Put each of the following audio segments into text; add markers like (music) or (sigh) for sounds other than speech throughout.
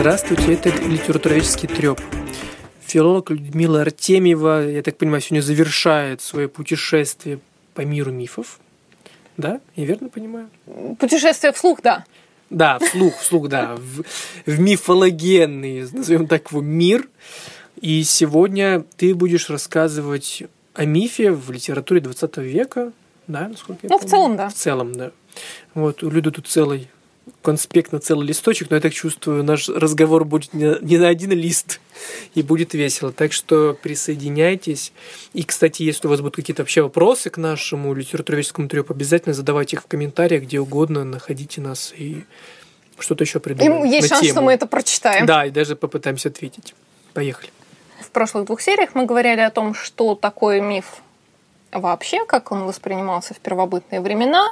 Здравствуйте, это литературоведческий треп. Филолог Людмила Артемьева, я так понимаю, сегодня завершает свое путешествие по миру мифов. Да? Я верно понимаю? Путешествие вслух, да. Да, вслух, вслух, да. В, в мифологенный, назовем так его, мир. И сегодня ты будешь рассказывать о мифе в литературе 20 века, да, насколько я Ну, помню? в целом, да. В целом, да. Вот, у Люды тут целый конспект на целый листочек, но я так чувствую, наш разговор будет не, на один лист, (laughs) и будет весело. Так что присоединяйтесь. И, кстати, если у вас будут какие-то вообще вопросы к нашему литературоведческому трёпу, обязательно задавайте их в комментариях, где угодно, находите нас и что-то еще И придумаем. есть на шанс, тему. что мы это прочитаем. Да, и даже попытаемся ответить. Поехали. В прошлых двух сериях мы говорили о том, что такое миф вообще, как он воспринимался в первобытные времена.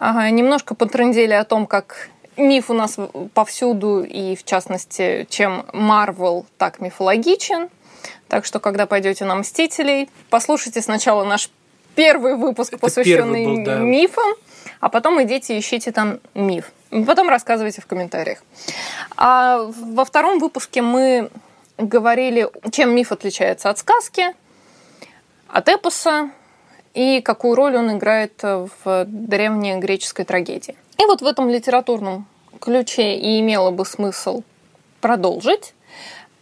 Немножко потрындели о том, как миф у нас повсюду, и в частности, чем Марвел так мифологичен. Так что, когда пойдете на «Мстителей», послушайте сначала наш первый выпуск, Это посвященный первый был, да. мифам, а потом идите ищите там миф. Потом рассказывайте в комментариях. А во втором выпуске мы говорили, чем миф отличается от сказки, от эпоса и какую роль он играет в древней греческой трагедии. И вот в этом литературном ключе и имело бы смысл продолжить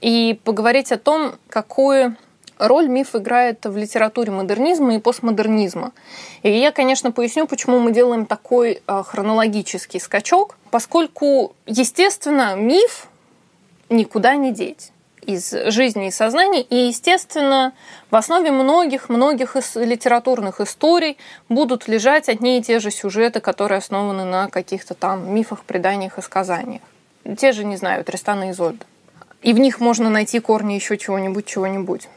и поговорить о том, какую роль миф играет в литературе модернизма и постмодернизма. И я, конечно, поясню, почему мы делаем такой э, хронологический скачок, поскольку, естественно, миф никуда не деть из жизни и сознания. И, естественно, в основе многих-многих литературных историй будут лежать одни и те же сюжеты, которые основаны на каких-то там мифах, преданиях и сказаниях. Те же, не знаю, Тристана и Изольда. И в них можно найти корни еще чего-нибудь, чего-нибудь.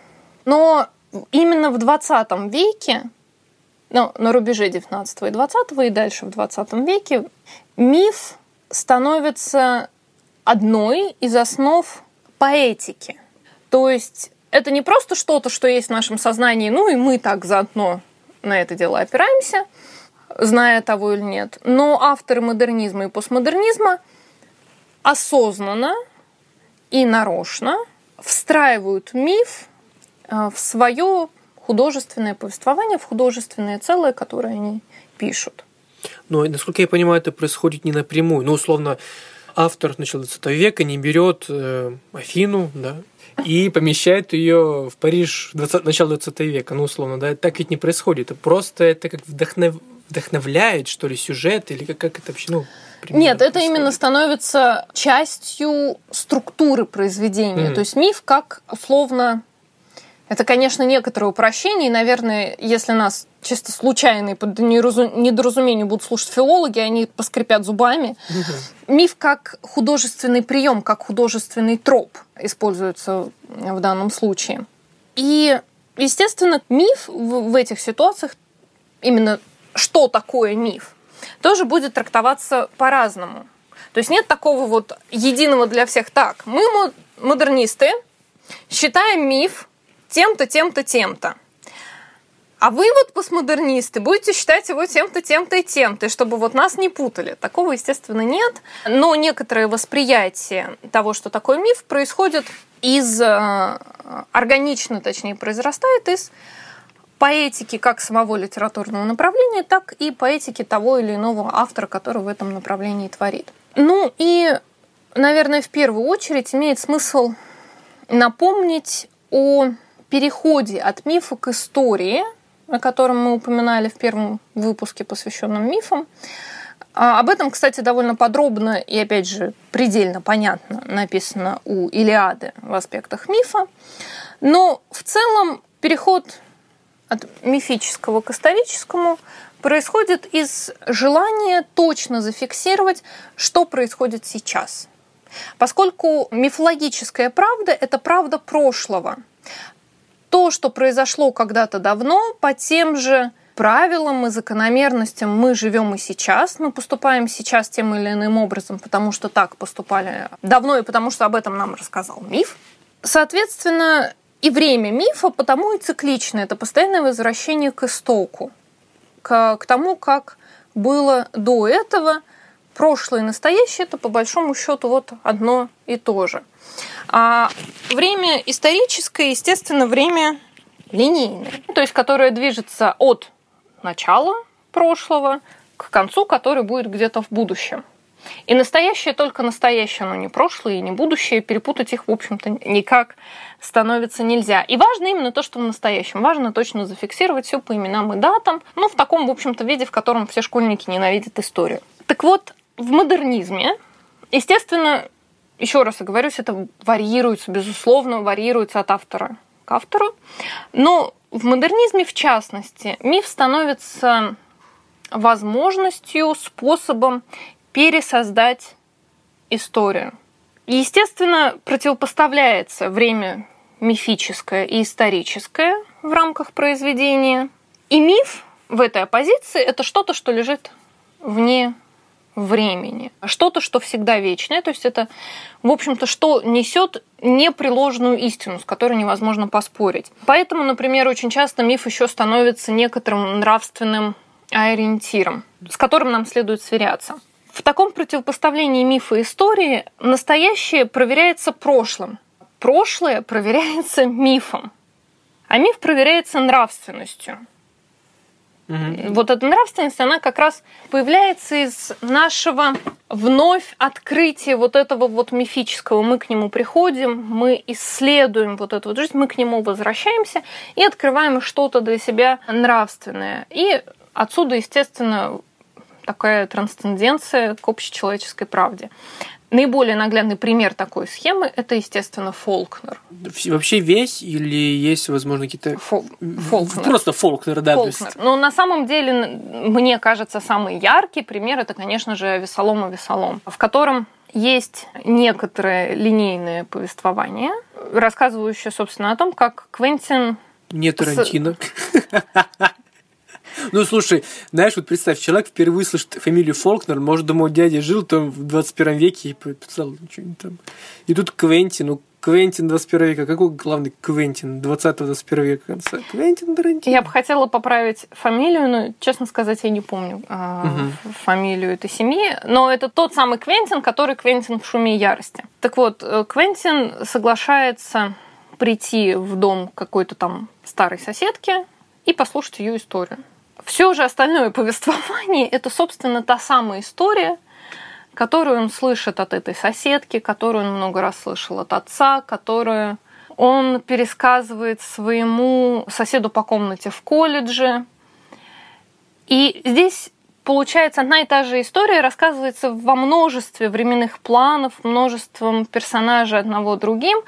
Но именно в 20 веке, ну, на рубеже 19 и 20 и дальше в 20 веке, миф становится одной из основ поэтики. То есть это не просто что-то, что есть в нашем сознании, ну и мы так заодно на это дело опираемся, зная того или нет. Но авторы модернизма и постмодернизма осознанно и нарочно встраивают миф э, в свое художественное повествование, в художественное целое, которое они пишут. Но, насколько я понимаю, это происходит не напрямую. Ну, условно, автор начала 20 века не берет э, Афину, да, и помещает ее в Париж 20, начала 20 века, ну, условно, да, так ведь не происходит. Это просто это как вдохнов, вдохновляет, что ли, сюжет, или как, как это вообще, ну, примерно Нет, это происходит? именно становится частью структуры произведения. Мгм. То есть миф как условно... Это, конечно, некоторое упрощение, и, наверное, если нас чисто случайно и по недоразумению будут слушать филологи, они поскрипят зубами. Миф как художественный прием, как художественный троп используется в данном случае. И, естественно, миф в, в этих ситуациях, именно что такое миф, тоже будет трактоваться по-разному. То есть нет такого вот единого для всех так. Мы мо- модернисты, считаем миф тем-то, тем-то, тем-то. А вы вот постмодернисты будете считать его тем-то, тем-то и тем-то, чтобы вот нас не путали. Такого, естественно, нет. Но некоторое восприятие того, что такое миф, происходит из... э, Органично, точнее, произрастает из поэтики как самого литературного направления, так и поэтики того или иного автора, который в этом направлении творит. Ну и, наверное, в первую очередь имеет смысл напомнить о переходе от мифа к истории, о котором мы упоминали в первом выпуске, посвященном мифам. А, Об этом, кстати, довольно подробно и, опять же, предельно понятно написано у Илиады в аспектах мифа. Но в целом переход от мифического к историческому происходит из желания точно зафиксировать, что происходит сейчас. Поскольку мифологическая правда – это правда прошлого. То, что произошло когда-то давно, по тем же правилам и закономерностям мы живем и сейчас. Мы поступаем сейчас тем или иным образом, потому что так поступали давно и потому что об этом нам рассказал миф. Соответственно, и время мифа потому и циклично. Это постоянное возвращение к истоку, к, к тому, как было до этого, прошлое и настоящее это по большому счету вот одно и то же. А время историческое, естественно, время линейное, то есть которое движется от начала прошлого к концу, который будет где-то в будущем. И настоящее только настоящее, но не прошлое и не будущее. Перепутать их, в общем-то, никак становится нельзя. И важно именно то, что в настоящем. Важно точно зафиксировать все по именам и датам. Ну, в таком, в общем-то, виде, в котором все школьники ненавидят историю. Так вот, в модернизме, естественно, еще раз оговорюсь, это варьируется, безусловно, варьируется от автора к автору. Но в модернизме, в частности, миф становится возможностью, способом пересоздать историю. Естественно, противопоставляется время мифическое и историческое в рамках произведения. И миф в этой оппозиции – это что-то, что лежит вне времени. Что-то, что всегда вечное. То есть это, в общем-то, что несет непреложную истину, с которой невозможно поспорить. Поэтому, например, очень часто миф еще становится некоторым нравственным ориентиром, с которым нам следует сверяться. В таком противопоставлении мифа и истории настоящее проверяется прошлым, прошлое проверяется мифом, а миф проверяется нравственностью. Угу. Вот эта нравственность, она как раз появляется из нашего вновь открытия вот этого вот мифического. Мы к нему приходим, мы исследуем вот эту вот жизнь, мы к нему возвращаемся и открываем что-то для себя нравственное. И отсюда, естественно, такая трансценденция к общечеловеческой правде. Наиболее наглядный пример такой схемы – это, естественно, Фолкнер. Вообще весь или есть, возможно, какие-то… Фол... Фолкнер. Просто Фолкнер, да. Фолкнер. Но на самом деле, мне кажется, самый яркий пример – это, конечно же, Весолом и Весолом, в котором есть некоторое линейное повествование, рассказывающее, собственно, о том, как Квентин не Тарантино. (laughs) Ну, слушай, знаешь, вот представь, человек впервые слышит фамилию Фолкнер, может, думал, дядя жил там в 21 веке и писал что-нибудь там. И тут Квентин, ну, Квентин 21 века. Какой главный Квентин 20-21 века конца? Квентин Тарантино. Я бы хотела поправить фамилию, но, честно сказать, я не помню э, угу. фамилию этой семьи. Но это тот самый Квентин, который Квентин в «Шуме и ярости». Так вот, э, Квентин соглашается прийти в дом какой-то там старой соседки и послушать ее историю. Все же остальное повествование – это, собственно, та самая история, которую он слышит от этой соседки, которую он много раз слышал от отца, которую он пересказывает своему соседу по комнате в колледже. И здесь получается одна и та же история рассказывается во множестве временных планов, множеством персонажей одного другим.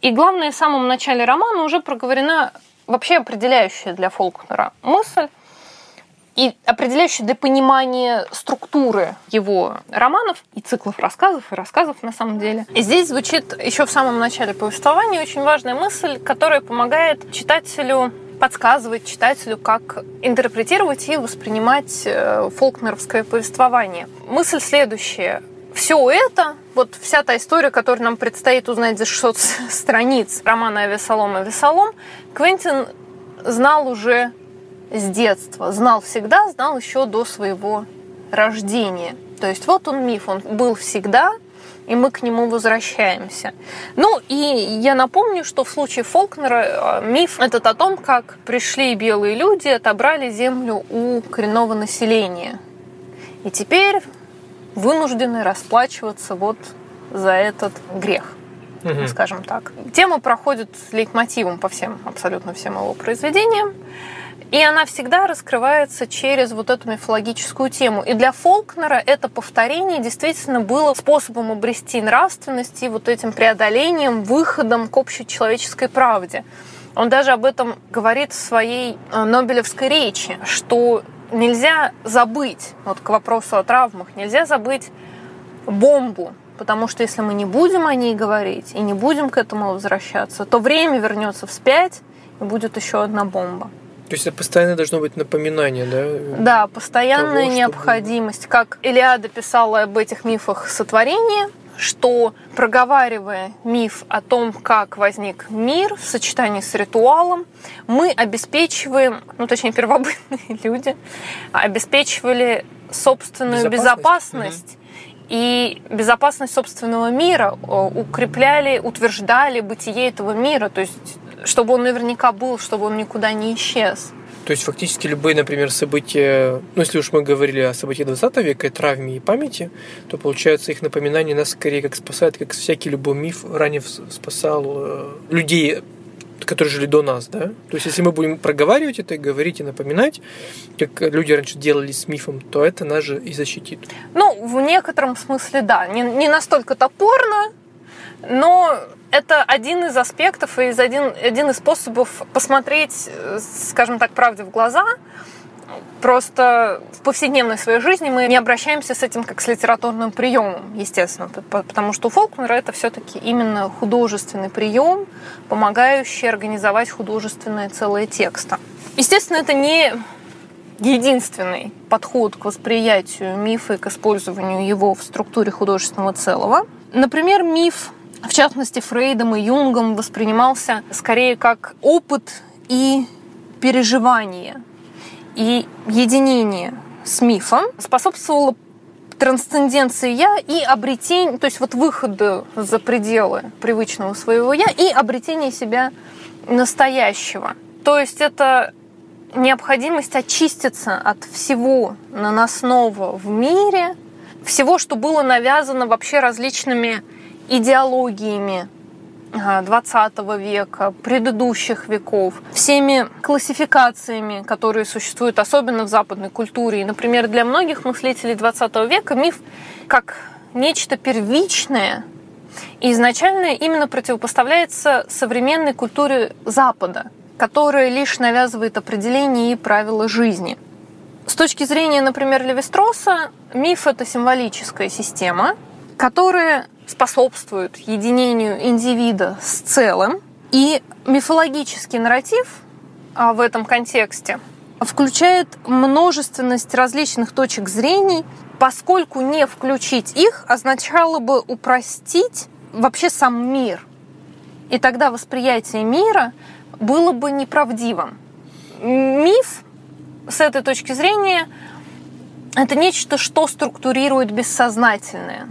И главное, в самом начале романа уже проговорена вообще определяющая для Фолкнера мысль, и определяющий для понимания структуры его романов и циклов рассказов, и рассказов на самом деле. И здесь звучит еще в самом начале повествования очень важная мысль, которая помогает читателю подсказывать читателю, как интерпретировать и воспринимать э, фолкнеровское повествование. Мысль следующая. Все это, вот вся та история, которую нам предстоит узнать за 600 (laughs) страниц романа «Авесолом, Авесолом», Квентин знал уже с детства, знал всегда, знал еще до своего рождения. То есть вот он миф, он был всегда, и мы к нему возвращаемся. Ну и я напомню, что в случае Фолкнера э, миф этот о том, как пришли белые люди, отобрали землю у коренного населения. И теперь вынуждены расплачиваться вот за этот грех, угу. скажем так. Тема проходит лейтмотивом по всем, абсолютно всем его произведениям. И она всегда раскрывается через вот эту мифологическую тему. И для Фолкнера это повторение действительно было способом обрести нравственность и вот этим преодолением, выходом к общечеловеческой правде. Он даже об этом говорит в своей э, Нобелевской речи, что нельзя забыть, вот к вопросу о травмах, нельзя забыть бомбу, потому что если мы не будем о ней говорить и не будем к этому возвращаться, то время вернется вспять и будет еще одна бомба. То есть это постоянно должно быть напоминание, да? Да, постоянная того, необходимость. Чтобы... Как Илиада писала об этих мифах сотворения, что проговаривая миф о том, как возник мир в сочетании с ритуалом, мы обеспечиваем, ну точнее первобытные (laughs) люди, обеспечивали собственную безопасность, безопасность и безопасность собственного мира, укрепляли, утверждали бытие этого мира, то есть чтобы он наверняка был, чтобы он никуда не исчез. То есть фактически любые, например, события, ну если уж мы говорили о событиях 20 века, и травме и памяти, то получается их напоминание нас скорее как спасает, как всякий любой миф ранее спасал э, людей которые жили до нас, да? То есть, если мы будем проговаривать это, говорить и напоминать, как люди раньше делали с мифом, то это нас же и защитит. Ну, в некотором смысле, да. Не, не настолько топорно, но это один из аспектов и один, один из способов посмотреть, скажем так, правде в глаза – Просто в повседневной своей жизни мы не обращаемся с этим как с литературным приемом, естественно, потому что у Фолкнера это все-таки именно художественный прием, помогающий организовать художественное целое текста. Естественно, это не единственный подход к восприятию мифа и к использованию его в структуре художественного целого. Например, миф, в частности Фрейдом и Юнгом, воспринимался скорее как опыт и переживание и единение с мифом способствовало трансценденции я и обретение, то есть вот выходу за пределы привычного своего я и обретение себя настоящего. То есть это необходимость очиститься от всего наносного в мире, всего, что было навязано вообще различными идеологиями, 20 века, предыдущих веков, всеми классификациями, которые существуют, особенно в западной культуре. И, например, для многих мыслителей 20 века миф как нечто первичное и изначально именно противопоставляется современной культуре Запада, которая лишь навязывает определения и правила жизни. С точки зрения, например, Левистроса, миф — это символическая система, которая способствует единению индивида с целым. И мифологический нарратив а, в этом контексте включает множественность различных точек зрений, поскольку не включить их означало бы упростить вообще сам мир. И тогда восприятие мира было бы неправдивым. Миф с этой точки зрения это нечто, что структурирует бессознательное.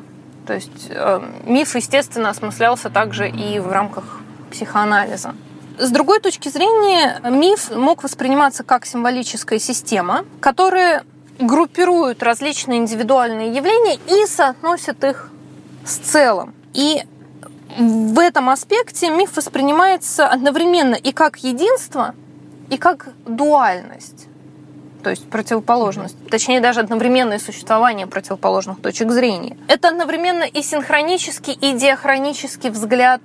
То есть э, миф, естественно, осмыслялся также и в рамках психоанализа. С другой точки зрения, миф мог восприниматься как символическая система, которая группирует различные индивидуальные явления и соотносит их с целым. И в этом аспекте миф воспринимается одновременно и как единство, и как дуальность то есть противоположность, точнее даже одновременное существование противоположных точек зрения. Это одновременно и синхронический, и диахронический взгляд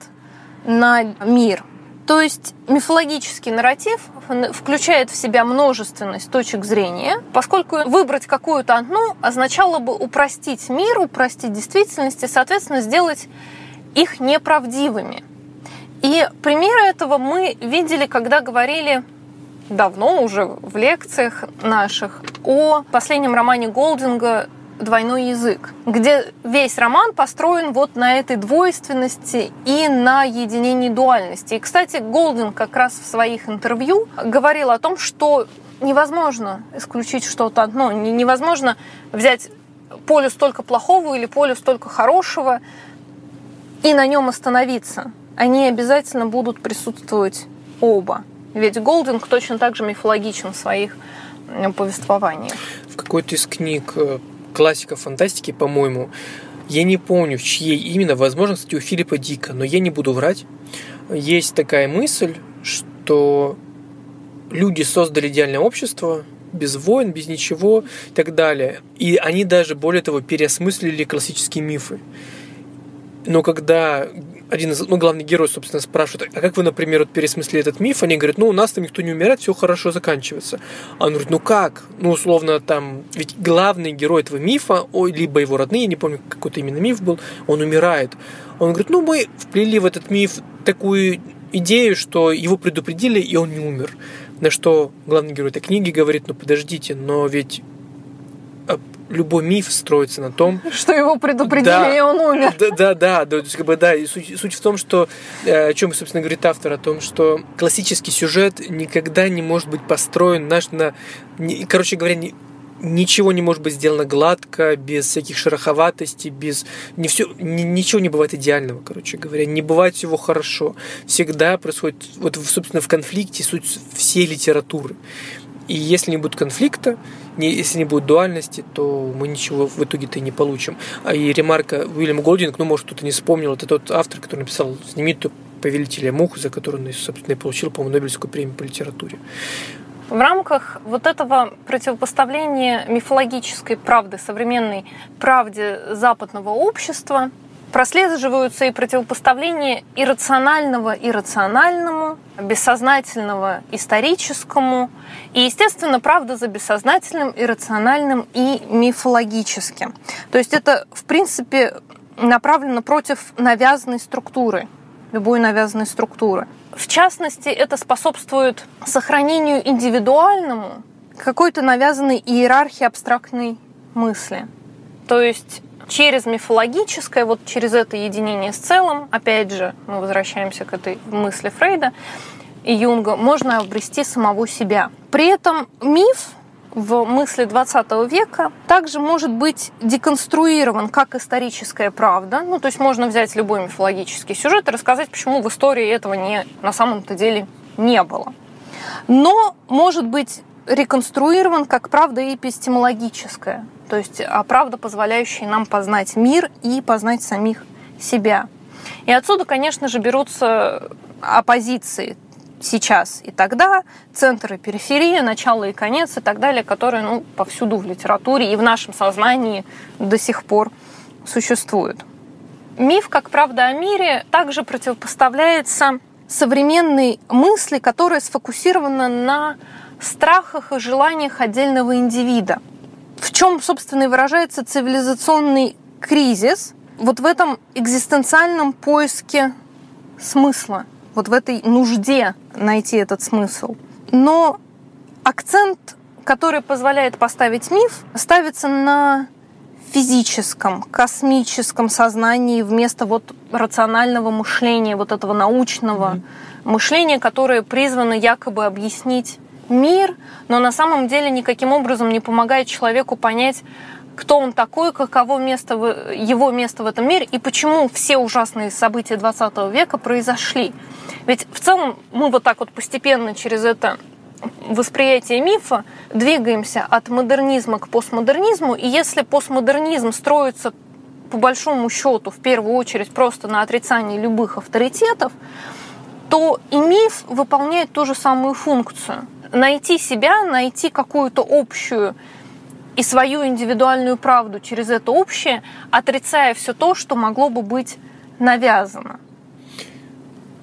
на мир. То есть мифологический нарратив включает в себя множественность точек зрения, поскольку выбрать какую-то одну означало бы упростить мир, упростить действительность и, соответственно, сделать их неправдивыми. И примеры этого мы видели, когда говорили давно уже в лекциях наших о последнем романе Голдинга «Двойной язык», где весь роман построен вот на этой двойственности и на единении дуальности. И, кстати, Голдинг как раз в своих интервью говорил о том, что невозможно исключить что-то одно, невозможно взять полюс только плохого или полюс только хорошего и на нем остановиться. Они обязательно будут присутствовать оба. Ведь Голдинг точно так же мифологичен в своих повествованиях. В какой-то из книг э, классика фантастики, по-моему, я не помню, в чьей именно, возможно, кстати, у Филиппа Дика, но я не буду врать. Есть такая мысль, что люди создали идеальное общество, без войн, без ничего и так далее. И они даже, более того, переосмыслили классические мифы. Но когда один из, ну, главный герой, собственно, спрашивает, а как вы, например, вот пересмыслили этот миф? Они говорят, ну, у нас там никто не умирает, все хорошо заканчивается. А он говорит, ну как? Ну, условно, там, ведь главный герой этого мифа, ой, либо его родные, я не помню, какой-то именно миф был, он умирает. Он говорит, ну, мы вплели в этот миф такую идею, что его предупредили, и он не умер. На что главный герой этой книги говорит, ну, подождите, но ведь любой миф строится на том, что его предупредили, да, и он умер. Да, да, да, да, как бы, да. И суть, суть в том, что э, о чем, собственно, говорит автор, о том, что классический сюжет никогда не может быть построен наш на, не, короче говоря, не, ничего не может быть сделано гладко, без всяких шероховатостей, без... Не все, ни, ничего не бывает идеального, короче говоря. Не бывает всего хорошо. Всегда происходит, вот, собственно, в конфликте суть всей литературы. И если не будет конфликта, не, если не будет дуальности, то мы ничего в итоге-то и не получим. А и ремарка Уильям Голдинг, ну, может, кто-то не вспомнил, это тот автор, который написал знаменитую «Повелителя мух», за которую он, собственно, и получил, по-моему, Нобелевскую премию по литературе. В рамках вот этого противопоставления мифологической правды, современной правде западного общества, прослеживаются и противопоставления иррационального иррациональному, бессознательного историческому, и, естественно, правда за бессознательным, иррациональным и мифологическим. То есть это, в принципе, направлено против навязанной структуры, любой навязанной структуры. В частности, это способствует сохранению индивидуальному какой-то навязанной иерархии абстрактной мысли. То есть через мифологическое, вот через это единение с целым, опять же, мы возвращаемся к этой мысли Фрейда и Юнга, можно обрести самого себя. При этом миф в мысли 20 века также может быть деконструирован как историческая правда. Ну, то есть можно взять любой мифологический сюжет и рассказать, почему в истории этого не, на самом-то деле не было. Но может быть реконструирован как правда эпистемологическая, то есть а правда, позволяющая нам познать мир и познать самих себя. И отсюда, конечно же, берутся оппозиции сейчас и тогда, центр и периферия, начало и конец и так далее, которые ну, повсюду в литературе и в нашем сознании до сих пор существуют. Миф, как правда о мире, также противопоставляется современной мысли, которая сфокусирована на страхах и желаниях отдельного индивида. В чем, собственно, и выражается цивилизационный кризис, вот в этом экзистенциальном поиске смысла – вот в этой нужде найти этот смысл. Но акцент, который позволяет поставить миф, ставится на физическом, космическом сознании вместо вот рационального мышления, вот этого научного mm-hmm. мышления, которое призвано якобы объяснить мир, но на самом деле никаким образом не помогает человеку понять, кто он такой, каково место его место в этом мире и почему все ужасные события 20 века произошли. Ведь в целом мы вот так вот постепенно через это восприятие мифа двигаемся от модернизма к постмодернизму, и если постмодернизм строится по большому счету в первую очередь просто на отрицании любых авторитетов, то и миф выполняет ту же самую функцию. Найти себя, найти какую-то общую и свою индивидуальную правду через это общее, отрицая все то, что могло бы быть навязано.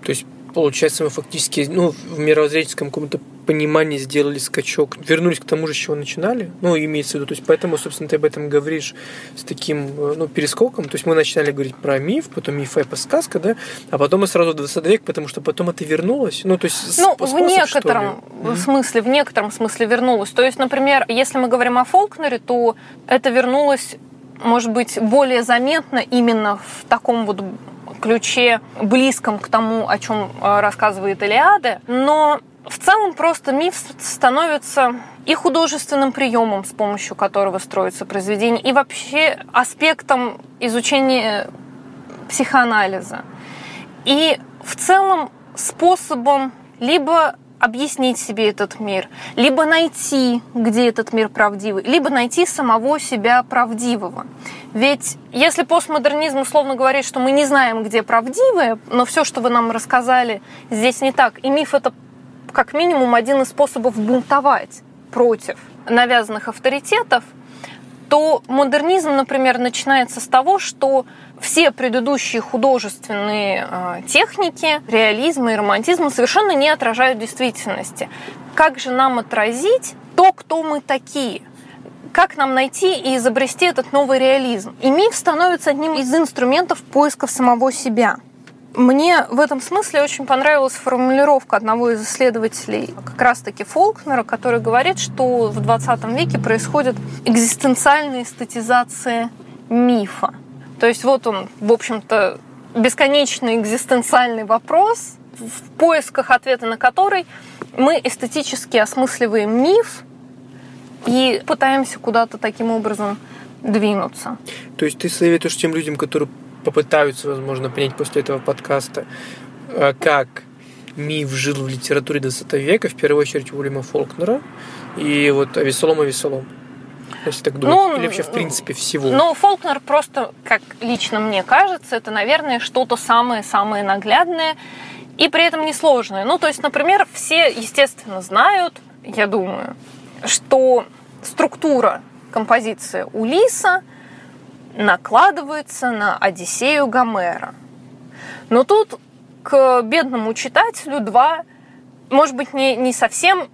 То есть получается, мы фактически ну, в мировоззренческом каком-то понимании сделали скачок, вернулись к тому же, с чего начинали, ну, имеется в виду, то есть поэтому, собственно, ты об этом говоришь с таким, э, ну, перескоком, то есть мы начинали говорить про миф, потом миф, эпос, сказка, да, а потом мы сразу в 20 век, потому что потом это вернулось, ну, то есть Ну, способ, в некотором смысле, в некотором смысле вернулось, то есть, например, если мы говорим о Фолкнере, то это вернулось может быть, более заметно именно в таком вот ключе, близком к тому, о чем э, рассказывает Илиада, но в целом просто миф становится и художественным приемом, с помощью которого строится произведение, и вообще аспектом изучения психоанализа. И в целом способом либо объяснить себе этот мир, либо найти, где этот мир правдивый, либо найти самого себя правдивого. Ведь если постмодернизм условно говорит, что мы не знаем, где правдивое, но все, что вы нам рассказали, здесь не так, и миф это как минимум один из способов бунтовать против навязанных авторитетов, то модернизм, например, начинается с того, что все предыдущие художественные э, техники, реализм и романтизм совершенно не отражают действительности. Как же нам отразить то, кто мы такие? Как нам найти и изобрести этот новый реализм? И миф становится одним из инструментов поисков самого себя – мне в этом смысле очень понравилась формулировка одного из исследователей, как раз-таки Фолкнера, который говорит, что в 20 веке происходит экзистенциальная эстетизация мифа. То есть вот он, в общем-то, бесконечный экзистенциальный вопрос, в поисках ответа на который мы эстетически осмысливаем миф и пытаемся куда-то таким образом двинуться. То есть ты советуешь тем людям, которые попытаются, возможно, понять после этого подкаста, э, как миф жил в литературе 20 века, в первую очередь Уильяма Фолкнера, и вот о веселом о веселом. Если так думать. Ну, Или вообще, в принципе, всего. Ну, Фолкнер просто, как лично мне кажется, это, наверное, что-то самое-самое наглядное и при этом несложное. Ну, то есть, например, все, естественно, знают, я думаю, что структура композиции Улиса накладывается на Одиссею Гомера. Но тут к бедному читателю два, может быть, не, не совсем,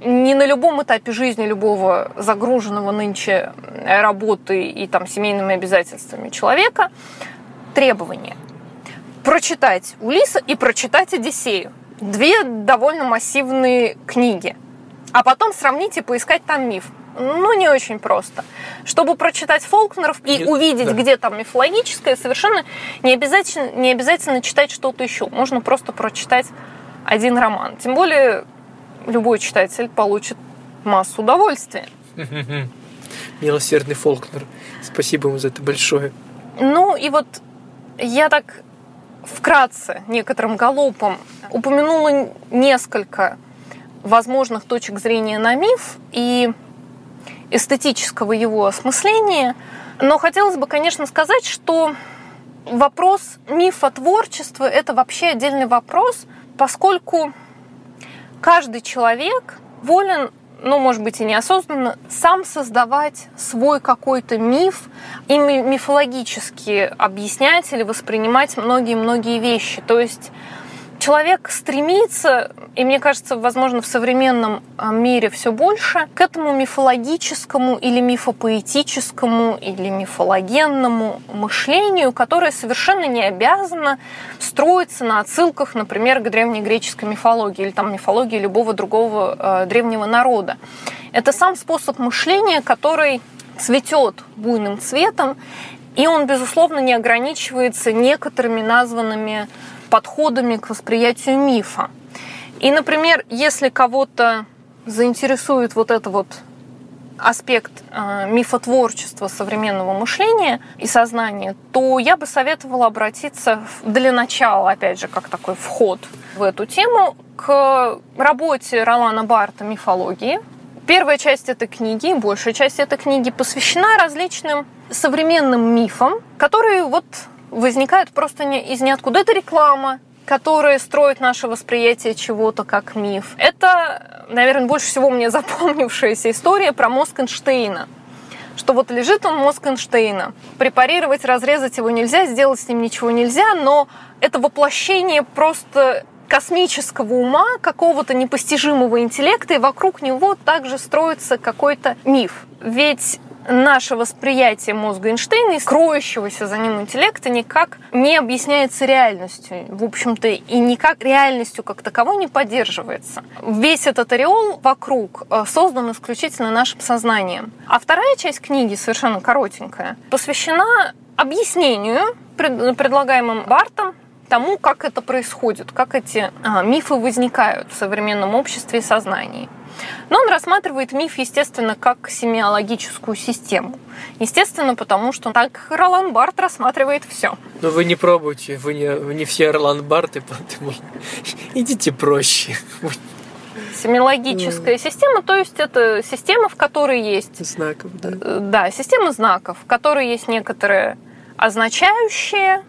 не на любом этапе жизни любого загруженного нынче работы и там семейными обязательствами человека требования. Прочитать Улиса и прочитать Одиссею. Две довольно массивные книги. А потом сравнить и поискать там миф ну, не очень просто. Чтобы прочитать Фолкнеров и Нет, увидеть, да. где там мифологическое, совершенно не обязательно, не обязательно читать что-то еще. Можно просто прочитать один роман. Тем более любой читатель получит массу удовольствия. (laughs) Милосердный Фолкнер. Спасибо ему за это большое. Ну и вот я так вкратце, некоторым галопом упомянула несколько возможных точек зрения на миф, и эстетического его осмысления. Но хотелось бы, конечно, сказать, что вопрос мифотворчества – это вообще отдельный вопрос, поскольку каждый человек волен ну, может быть, и неосознанно, сам создавать свой какой-то миф и мифологически объяснять или воспринимать многие-многие вещи. То есть человек стремится, и мне кажется, возможно, в современном а, мире все больше, к этому мифологическому или мифопоэтическому или мифологенному мышлению, которое совершенно не обязано строиться на отсылках, например, к древнегреческой мифологии или там мифологии любого другого э, древнего народа. Это сам способ мышления, который цветет буйным цветом, и он, безусловно, не ограничивается некоторыми названными подходами к восприятию мифа. И, например, если кого-то заинтересует вот это вот аспект э, мифотворчества современного мышления и сознания, то я бы советовала обратиться для начала, опять же, как такой вход в эту тему, к работе Ролана Барта «Мифологии». Первая часть этой книги, большая часть этой книги посвящена различным современным мифам, которые вот возникают просто не, из ниоткуда. Это реклама, которая строит наше восприятие чего-то как миф. Это, наверное, больше всего мне (laughs) запомнившаяся история про мозг Эйнштейна что вот лежит он мозг Эйнштейна. Препарировать, разрезать его нельзя, сделать с ним ничего нельзя, но это воплощение просто космического ума, какого-то непостижимого интеллекта, и вокруг него также строится какой-то миф. Ведь наше восприятие мозга Эйнштейна и скроющегося за ним интеллекта никак не объясняется реальностью. В общем-то, и никак реальностью как таковой не поддерживается. Весь этот ореол вокруг э, создан исключительно нашим сознанием. А вторая часть книги, совершенно коротенькая, посвящена объяснению, предлагаемым Бартом, тому, как это происходит, как эти а, мифы возникают в современном обществе и сознании. Но он рассматривает миф, естественно, как семиологическую систему. Естественно, потому что так Ролан Барт рассматривает все. Но вы не пробуйте, вы не, вы не все Ролан Барты, поэтому (laughs) идите проще. Семиологическая mm. система, то есть это система, в которой есть... Знаков, да. Э, да, система знаков, в которой есть некоторые означающие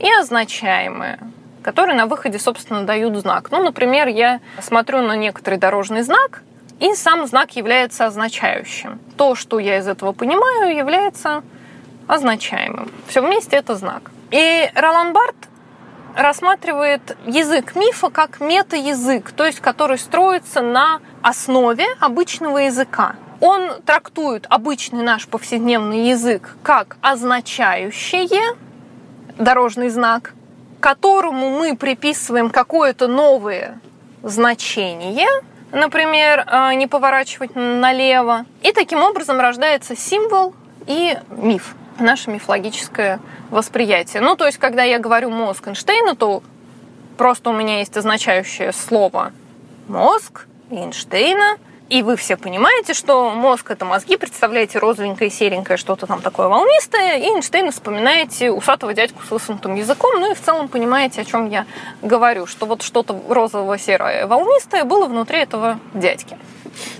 и означаемые которые на выходе, собственно, дают знак. Ну, например, я смотрю на некоторый дорожный знак, и сам знак является означающим. То, что я из этого понимаю, является означаемым. Все вместе это знак. И Ролан Барт рассматривает язык мифа как мета-язык, то есть который строится на основе обычного языка. Он трактует обычный наш повседневный язык как означающее дорожный знак, которому мы приписываем какое-то новое значение, например, э, не поворачивать налево. И таким образом рождается символ и миф, наше мифологическое восприятие. Ну, то есть, когда я говорю мозг Эйнштейна, то просто у меня есть означающее слово мозг Эйнштейна, И вы все понимаете, что мозг – это мозги, представляете розовенькое, серенькое, что-то там такое волнистое, и Эйнштейна вспоминаете усатого дядьку с высунутым языком, ну и в целом понимаете, о чем я говорю, что вот что-то розово-серое волнистое было внутри этого дядьки.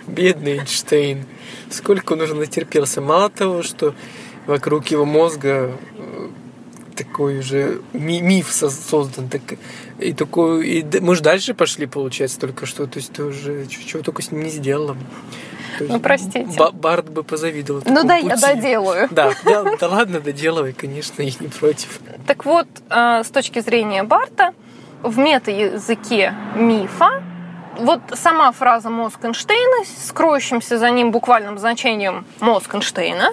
Бедный Эйнштейн. Сколько он уже натерпелся. Мало того, что вокруг его мозга э, такой уже ми- миф создан. Так, и такой, и мы же дальше пошли, получается, только что. То есть ты уже чего только с ним не сделала. ну, простите. Барт бы позавидовал. Ну да, я доделаю. Да, да, да ладно, доделывай, конечно, я не против. Так вот, э, с точки зрения Барта, в мета-языке мифа вот сама фраза «мозг Эйнштейна» с кроющимся за ним буквальным значением «мозг Эйнштейна»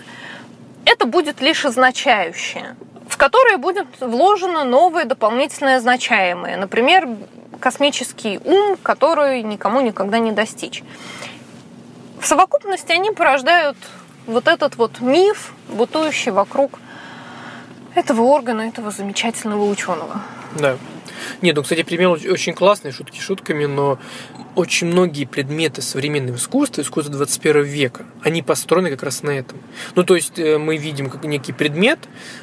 это будет лишь означающее, в которое будет вложено новое дополнительное означаемое. Например, космический ум, который никому никогда не достичь. В совокупности они порождают вот этот вот миф, бутующий вокруг этого органа, этого замечательного ученого. Да. Нет, ну, кстати, пример очень классный, шутки шутками, но очень многие предметы современного искусства, искусства 21 века, они построены как раз на этом. Ну, то есть э, мы видим как некий предмет,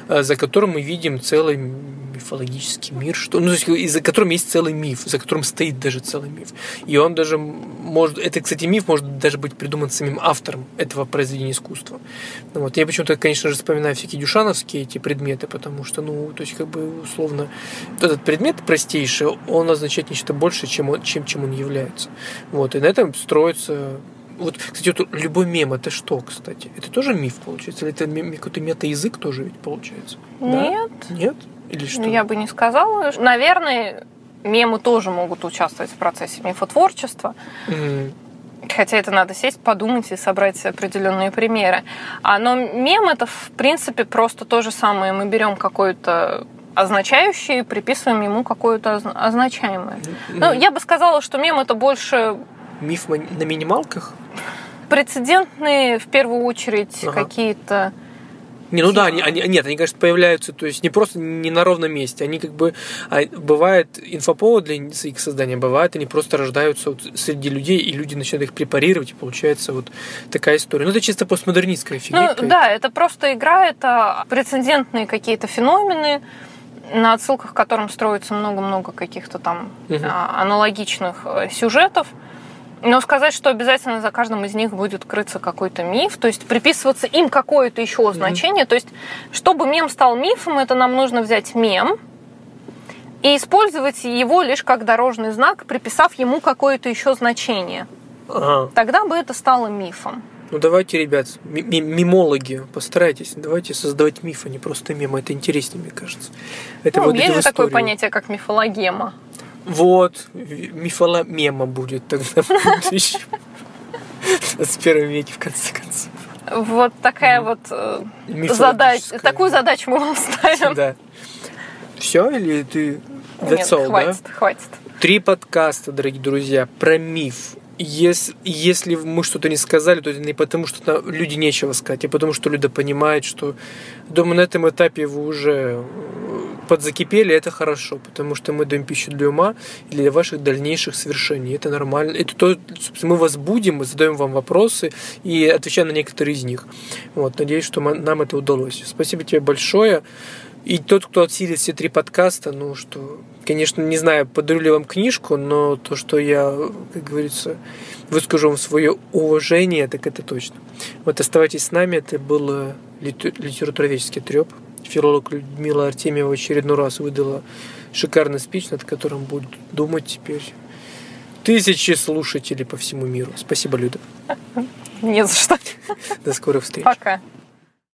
э, за которым мы видим целый мифологический мир, что, ну, то есть, за которым есть целый миф, за которым стоит даже целый миф. И он даже может, это, кстати, миф может даже быть придуман самим автором этого произведения искусства. Ну, вот. Я почему-то, конечно же, вспоминаю всякие дюшановские эти предметы, потому что, ну, то есть, как бы, условно, этот предмет простейший, он означает нечто большее, чем, он, чем, чем он является. Вот, и на этом строится вот, кстати, вот любой мем это что, кстати? Это тоже миф, получается? Или это какой-то мета-язык тоже ведь получается? Нет. Да? Нет? Или что? Я бы не сказала. Наверное, мемы тоже могут участвовать в процессе мифотворчества. Mm. Хотя это надо сесть, подумать и собрать определенные примеры. А, но мем это, в принципе, просто то же самое. Мы берем какой-то означающий, приписываем ему какое-то означаемое. Ну, я бы сказала, что мем это больше... Миф на минималках? Прецедентные, в первую очередь, ага. какие-то... Не, ну да, они, они, нет, они, конечно, появляются, то есть не просто не на ровном месте, они как бы, а, бывает инфоповод для их создания, бывает, они просто рождаются вот среди людей, и люди начинают их препарировать, и получается вот такая история. Ну, это чисто постмодернистская фигня. Ну, да, это просто игра, это прецедентные какие-то феномены, на отсылках к которым строится много-много каких-то там угу. аналогичных э, сюжетов. Но сказать, что обязательно за каждым из них будет крыться какой-то миф, то есть приписываться им какое-то еще значение. Mm-hmm. То есть, чтобы мем стал мифом, это нам нужно взять мем и использовать его лишь как дорожный знак, приписав ему какое-то еще значение. Ага. Тогда бы это стало мифом. Ну давайте, ребят, мимологи, постарайтесь, давайте создавать миф, а не просто мемы. Это интереснее, мне кажется. Это ну, есть же такое понятие, как мифологема. Вот, мифоломема будет тогда в будущем. В 21 веке, в конце концов. Вот такая вот э, задача. Такую задачу мы вам ставим. Да. Все, или ты Нет, хватит, да? хватит. Три подкаста, дорогие друзья, про миф если, если мы что-то не сказали, то это не потому, что люди нечего сказать, а потому, что люди понимают, что, думаю, на этом этапе вы уже э, подзакипели, это хорошо, потому что мы даем пищу для ума и для ваших дальнейших свершений. Это нормально. Это то, собственно, мы вас будем, мы задаем вам вопросы и отвечаем на некоторые из них. Вот, надеюсь, что нам это удалось. Спасибо тебе большое. И тот, кто отсилит все три подкаста, ну что, конечно, не знаю, подарю ли вам книжку, но то, что я, как говорится, выскажу вам свое уважение, так это точно. Вот оставайтесь с нами, это был литературоведческий треп. Филолог Людмила Артемьева в очередной раз выдала шикарный спич, над которым будут думать теперь тысячи слушателей по всему миру. Спасибо, Люда. (laughs) Не за что. До скорых встреч. Пока.